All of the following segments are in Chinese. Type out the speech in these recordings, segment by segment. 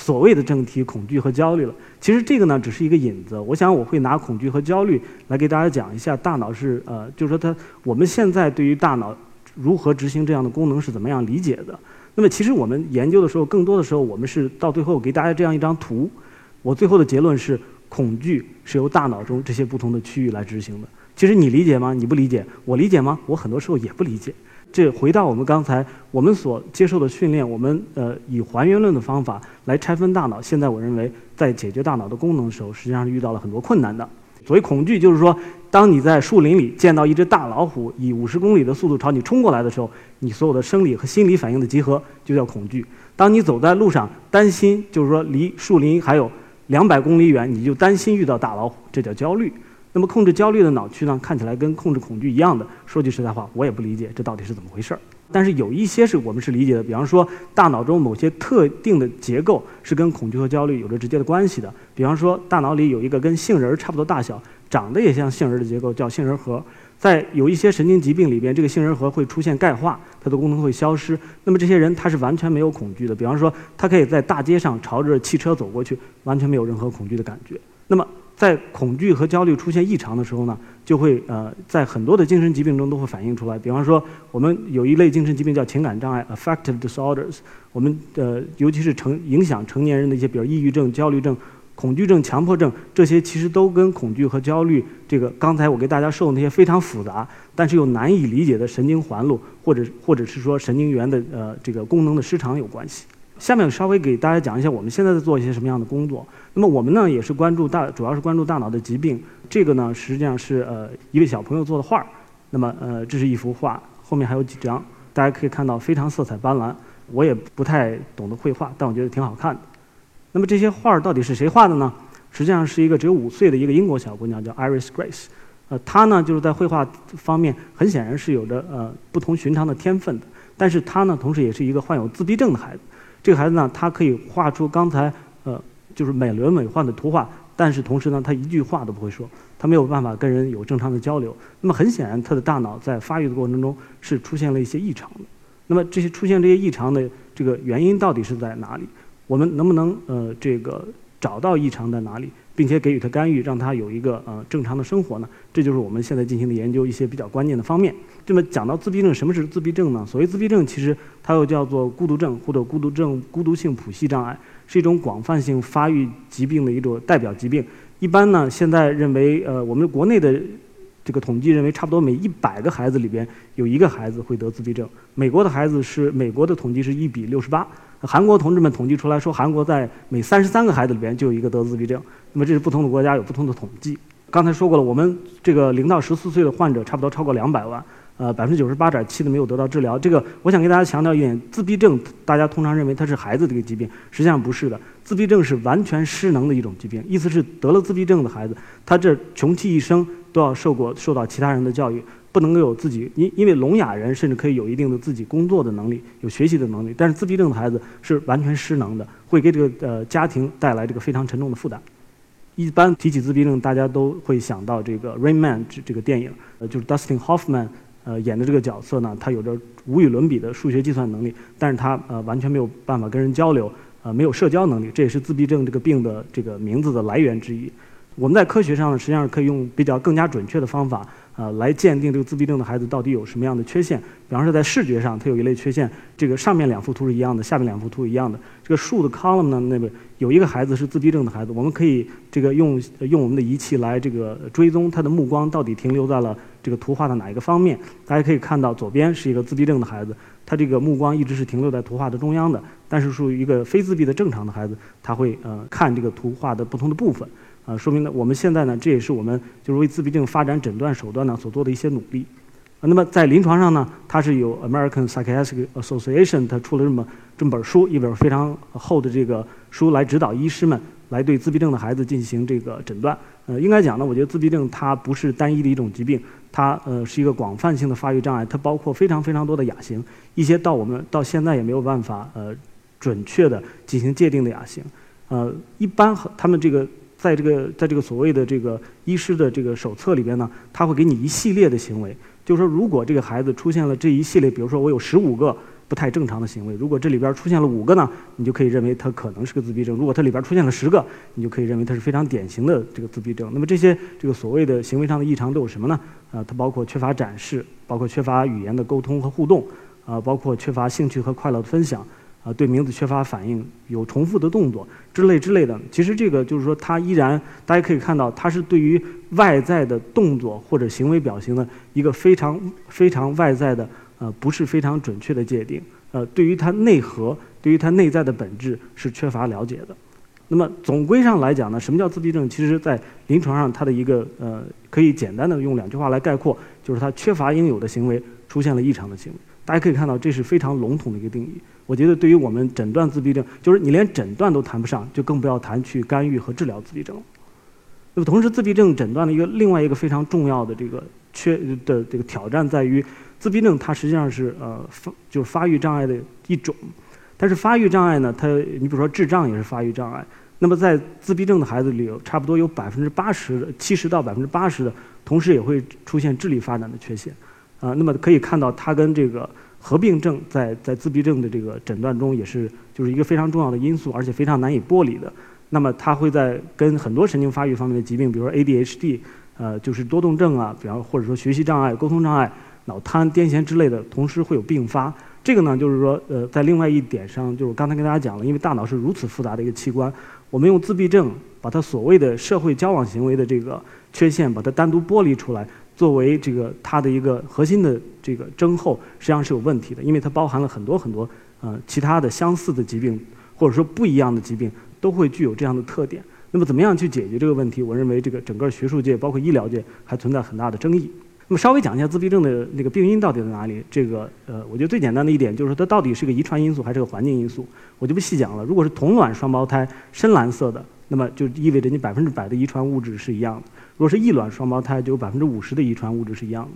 所谓的正题——恐惧和焦虑了。其实这个呢，只是一个引子。我想我会拿恐惧和焦虑来给大家讲一下大脑是呃，就是说它我们现在对于大脑如何执行这样的功能是怎么样理解的。那么，其实我们研究的时候，更多的时候我们是到最后给大家这样一张图。我最后的结论是，恐惧是由大脑中这些不同的区域来执行的。其实你理解吗？你不理解。我理解吗？我很多时候也不理解。这回到我们刚才我们所接受的训练，我们呃以还原论的方法来拆分大脑。现在我认为，在解决大脑的功能的时候，实际上是遇到了很多困难的。所谓恐惧，就是说，当你在树林里见到一只大老虎以五十公里的速度朝你冲过来的时候，你所有的生理和心理反应的集合就叫恐惧。当你走在路上，担心就是说离树林还有两百公里远，你就担心遇到大老虎，这叫焦虑。那么控制焦虑的脑区呢，看起来跟控制恐惧一样的。说句实在话，我也不理解这到底是怎么回事儿。但是有一些是我们是理解的，比方说大脑中某些特定的结构是跟恐惧和焦虑有着直接的关系的。比方说大脑里有一个跟杏仁儿差不多大小、长得也像杏仁儿的结构，叫杏仁核。在有一些神经疾病里边，这个杏仁核会出现钙化，它的功能会消失。那么这些人他是完全没有恐惧的。比方说他可以在大街上朝着汽车走过去，完全没有任何恐惧的感觉。那么在恐惧和焦虑出现异常的时候呢，就会呃在很多的精神疾病中都会反映出来。比方说，我们有一类精神疾病叫情感障碍 （affective disorders），我们呃尤其是成影响成年人的一些，比如抑郁症、焦虑症、恐惧症、强迫症，这些其实都跟恐惧和焦虑这个刚才我给大家说的那些非常复杂，但是又难以理解的神经环路或者或者是说神经元的呃这个功能的失常有关系。下面稍微给大家讲一下我们现在在做一些什么样的工作。那么我们呢也是关注大，主要是关注大脑的疾病。这个呢实际上是呃一位小朋友做的画儿。那么呃这是一幅画，后面还有几张，大家可以看到非常色彩斑斓。我也不太懂得绘画，但我觉得挺好看的。那么这些画儿到底是谁画的呢？实际上是一个只有五岁的一个英国小姑娘，叫 Iris Grace。呃，她呢就是在绘画方面很显然是有着呃不同寻常的天分的。但是她呢同时也是一个患有自闭症的孩子。这个孩子呢，他可以画出刚才呃，就是美轮美奂的图画，但是同时呢，他一句话都不会说，他没有办法跟人有正常的交流。那么很显然，他的大脑在发育的过程中是出现了一些异常的。那么这些出现这些异常的这个原因到底是在哪里？我们能不能呃这个找到异常在哪里？并且给予他干预，让他有一个呃正常的生活呢？这就是我们现在进行的研究一些比较关键的方面。这么讲到自闭症，什么是自闭症呢？所谓自闭症，其实它又叫做孤独症或者孤独症孤独性谱系障碍，是一种广泛性发育疾病的一种代表疾病。一般呢，现在认为呃我们国内的这个统计认为，差不多每一百个孩子里边有一个孩子会得自闭症。美国的孩子是美国的统计是一比六十八。韩国同志们统计出来说，韩国在每三十三个孩子里边就有一个得自闭症。那么这是不同的国家有不同的统计。刚才说过了，我们这个零到十四岁的患者差不多超过两百万，呃，百分之九十八点七的没有得到治疗。这个我想给大家强调一点，自闭症大家通常认为它是孩子的一个疾病，实际上不是的。自闭症是完全失能的一种疾病，意思是得了自闭症的孩子，他这穷其一生都要受过受到其他人的教育。不能够有自己，因因为聋哑人甚至可以有一定的自己工作的能力，有学习的能力，但是自闭症的孩子是完全失能的，会给这个呃家庭带来这个非常沉重的负担。一般提起自闭症，大家都会想到这个《Rain Man》这这个电影，呃，就是 Dustin Hoffman 呃演的这个角色呢，他有着无与伦比的数学计算能力，但是他呃完全没有办法跟人交流，呃没有社交能力，这也是自闭症这个病的这个名字的来源之一。我们在科学上呢，实际上可以用比较更加准确的方法。呃，来鉴定这个自闭症的孩子到底有什么样的缺陷？比方说，在视觉上，它有一类缺陷，这个上面两幅图是一样的，下面两幅图一样的。这个竖的 column 呢，那边有一个孩子是自闭症的孩子，我们可以这个用用我们的仪器来这个追踪他的目光到底停留在了这个图画的哪一个方面。大家可以看到，左边是一个自闭症的孩子，他这个目光一直是停留在图画的中央的，但是属于一个非自闭的正常的孩子，他会呃看这个图画的不同的部分。啊，说明呢，我们现在呢，这也是我们就是为自闭症发展诊断手段呢所做的一些努力。啊，那么在临床上呢，它是有 American Psychiatric Association，它出了这么这么本书，一本非常厚的这个书来指导医师们来对自闭症的孩子进行这个诊断。呃，应该讲呢，我觉得自闭症它不是单一的一种疾病，它呃是一个广泛性的发育障碍，它包括非常非常多的亚型，一些到我们到现在也没有办法呃准确的进行界定的亚型。呃，一般和他们这个在这个在这个所谓的这个医师的这个手册里边呢，他会给你一系列的行为，就是说如果这个孩子出现了这一系列，比如说我有十五个。不太正常的行为，如果这里边出现了五个呢，你就可以认为他可能是个自闭症；如果它里边出现了十个，你就可以认为它是非常典型的这个自闭症。那么这些这个所谓的行为上的异常都有什么呢？啊，它包括缺乏展示，包括缺乏语言的沟通和互动，啊，包括缺乏兴趣和快乐的分享，啊，对名字缺乏反应，有重复的动作之类之类的。其实这个就是说，它依然大家可以看到，它是对于外在的动作或者行为表情的一个非常非常外在的。呃，不是非常准确的界定。呃，对于它内核，对于它内在的本质是缺乏了解的。那么总归上来讲呢，什么叫自闭症？其实，在临床上，它的一个呃，可以简单的用两句话来概括，就是它缺乏应有的行为，出现了异常的行为。大家可以看到，这是非常笼统的一个定义。我觉得，对于我们诊断自闭症，就是你连诊断都谈不上，就更不要谈去干预和治疗自闭症了。那么，同时，自闭症诊断的一个另外一个非常重要的这个缺的这个挑战在于。自闭症它实际上是呃就是发育障碍的一种，但是发育障碍呢，它你比如说智障也是发育障碍。那么在自闭症的孩子里，有差不多有百分之八十、七十到百分之八十的，同时也会出现智力发展的缺陷。啊，那么可以看到它跟这个合并症在在自闭症的这个诊断中也是就是一个非常重要的因素，而且非常难以剥离的。那么它会在跟很多神经发育方面的疾病，比如说 ADHD，呃，就是多动症啊，比方或者说学习障碍、沟通障碍。脑瘫、癫痫之类的，同时会有并发。这个呢，就是说，呃，在另外一点上，就是我刚才跟大家讲了，因为大脑是如此复杂的一个器官，我们用自闭症把它所谓的社会交往行为的这个缺陷，把它单独剥离出来，作为这个它的一个核心的这个症候，实际上是有问题的，因为它包含了很多很多呃其他的相似的疾病，或者说不一样的疾病，都会具有这样的特点。那么，怎么样去解决这个问题？我认为这个整个学术界，包括医疗界，还存在很大的争议。那么稍微讲一下自闭症的那个病因到底在哪里？这个呃，我觉得最简单的一点就是它到底是个遗传因素还是个环境因素？我就不细讲了。如果是同卵双胞胎，深蓝色的，那么就意味着你百分之百的遗传物质是一样的；如果是异卵双胞胎，就有百分之五十的遗传物质是一样的。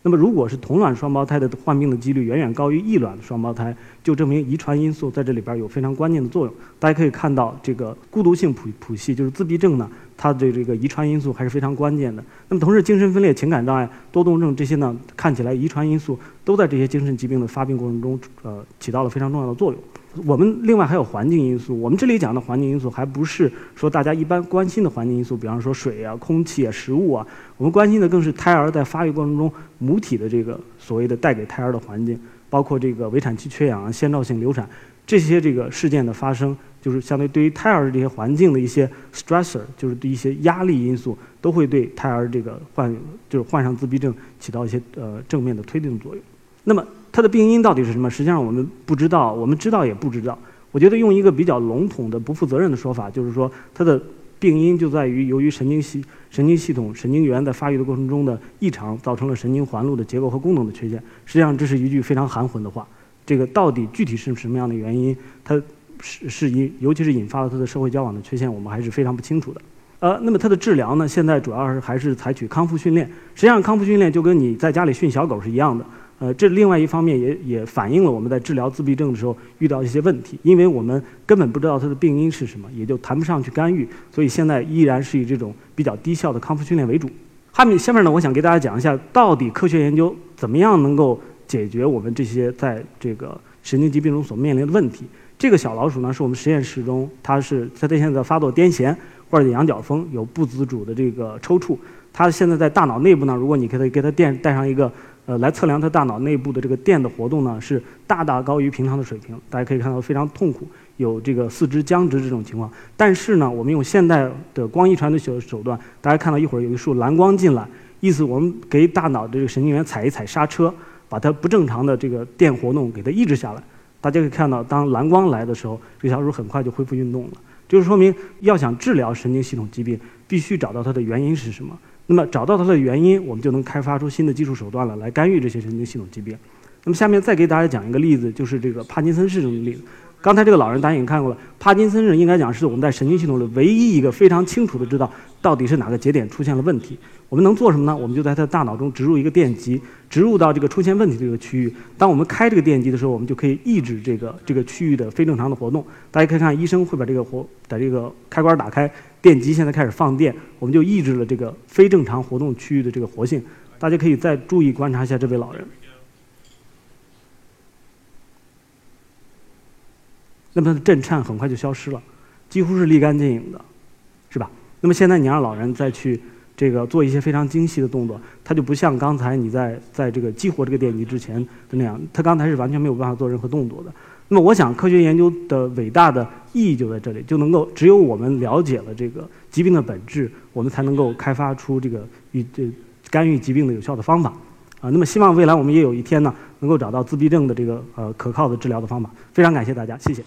那么，如果是同卵双胞胎的患病的几率远远高于异卵双胞胎，就证明遗传因素在这里边有非常关键的作用。大家可以看到，这个孤独性谱谱系就是自闭症呢，它的这个遗传因素还是非常关键的。那么，同时精神分裂、情感障碍、多动症这些呢，看起来遗传因素都在这些精神疾病的发病过程中，呃，起到了非常重要的作用。我们另外还有环境因素。我们这里讲的环境因素，还不是说大家一般关心的环境因素，比方说水啊、空气啊、食物啊。我们关心的更是胎儿在发育过程中母体的这个所谓的带给胎儿的环境，包括这个围产期缺氧啊、先兆性流产这些这个事件的发生，就是相对对于胎儿的这些环境的一些 stressor，就是对一些压力因素，都会对胎儿这个患就是患上自闭症起到一些呃正面的推动作用。那么它的病因到底是什么？实际上我们不知道，我们知道也不知道。我觉得用一个比较笼统的、不负责任的说法，就是说它的病因就在于由于神经系神经系统神经元在发育的过程中的异常，造成了神经环路的结构和功能的缺陷。实际上这是一句非常含混的话。这个到底具体是什么样的原因？它是是引，尤其是引发了它的社会交往的缺陷，我们还是非常不清楚的。呃，那么它的治疗呢？现在主要是还是采取康复训练。实际上康复训练就跟你在家里训小狗是一样的。呃，这另外一方面也也反映了我们在治疗自闭症的时候遇到一些问题，因为我们根本不知道它的病因是什么，也就谈不上去干预，所以现在依然是以这种比较低效的康复训练为主。下面下面呢，我想给大家讲一下，到底科学研究怎么样能够解决我们这些在这个神经疾病中所面临的问题。这个小老鼠呢，是我们实验室中，它是它现在发作癫痫或者羊角风，有不自主的这个抽搐。它现在在大脑内部呢，如果你给它给它电带上一个。呃，来测量他大脑内部的这个电的活动呢，是大大高于平常的水平。大家可以看到非常痛苦，有这个四肢僵直这种情况。但是呢，我们用现代的光遗传的手手段，大家看到一会儿有一束蓝光进来，意思我们给大脑的这个神经元踩一踩刹车，把它不正常的这个电活动给它抑制下来。大家可以看到，当蓝光来的时候，这小鼠很快就恢复运动了。就是说明，要想治疗神经系统疾病，必须找到它的原因是什么。那么找到它的原因，我们就能开发出新的技术手段了，来干预这些神经系统疾病。那么下面再给大家讲一个例子，就是这个帕金森氏症的例子。刚才这个老人大家已经看过了，帕金森症应该讲是我们在神经系统里唯一一个非常清楚的知道到底是哪个节点出现了问题。我们能做什么呢？我们就在他的大脑中植入一个电极，植入到这个出现问题的这个区域。当我们开这个电极的时候，我们就可以抑制这个这个区域的非正常的活动。大家可以看，医生会把这个活把这个开关打开，电极现在开始放电，我们就抑制了这个非正常活动区域的这个活性。大家可以再注意观察一下这位老人。那么它的震颤很快就消失了，几乎是立竿见影的，是吧？那么现在你让老人再去这个做一些非常精细的动作，他就不像刚才你在在这个激活这个电极之前的那样，他刚才是完全没有办法做任何动作的。那么我想，科学研究的伟大的意义就在这里，就能够只有我们了解了这个疾病的本质，我们才能够开发出这个与这干预疾病的有效的方法。啊，那么希望未来我们也有一天呢，能够找到自闭症的这个呃可靠的治疗的方法。非常感谢大家，谢谢。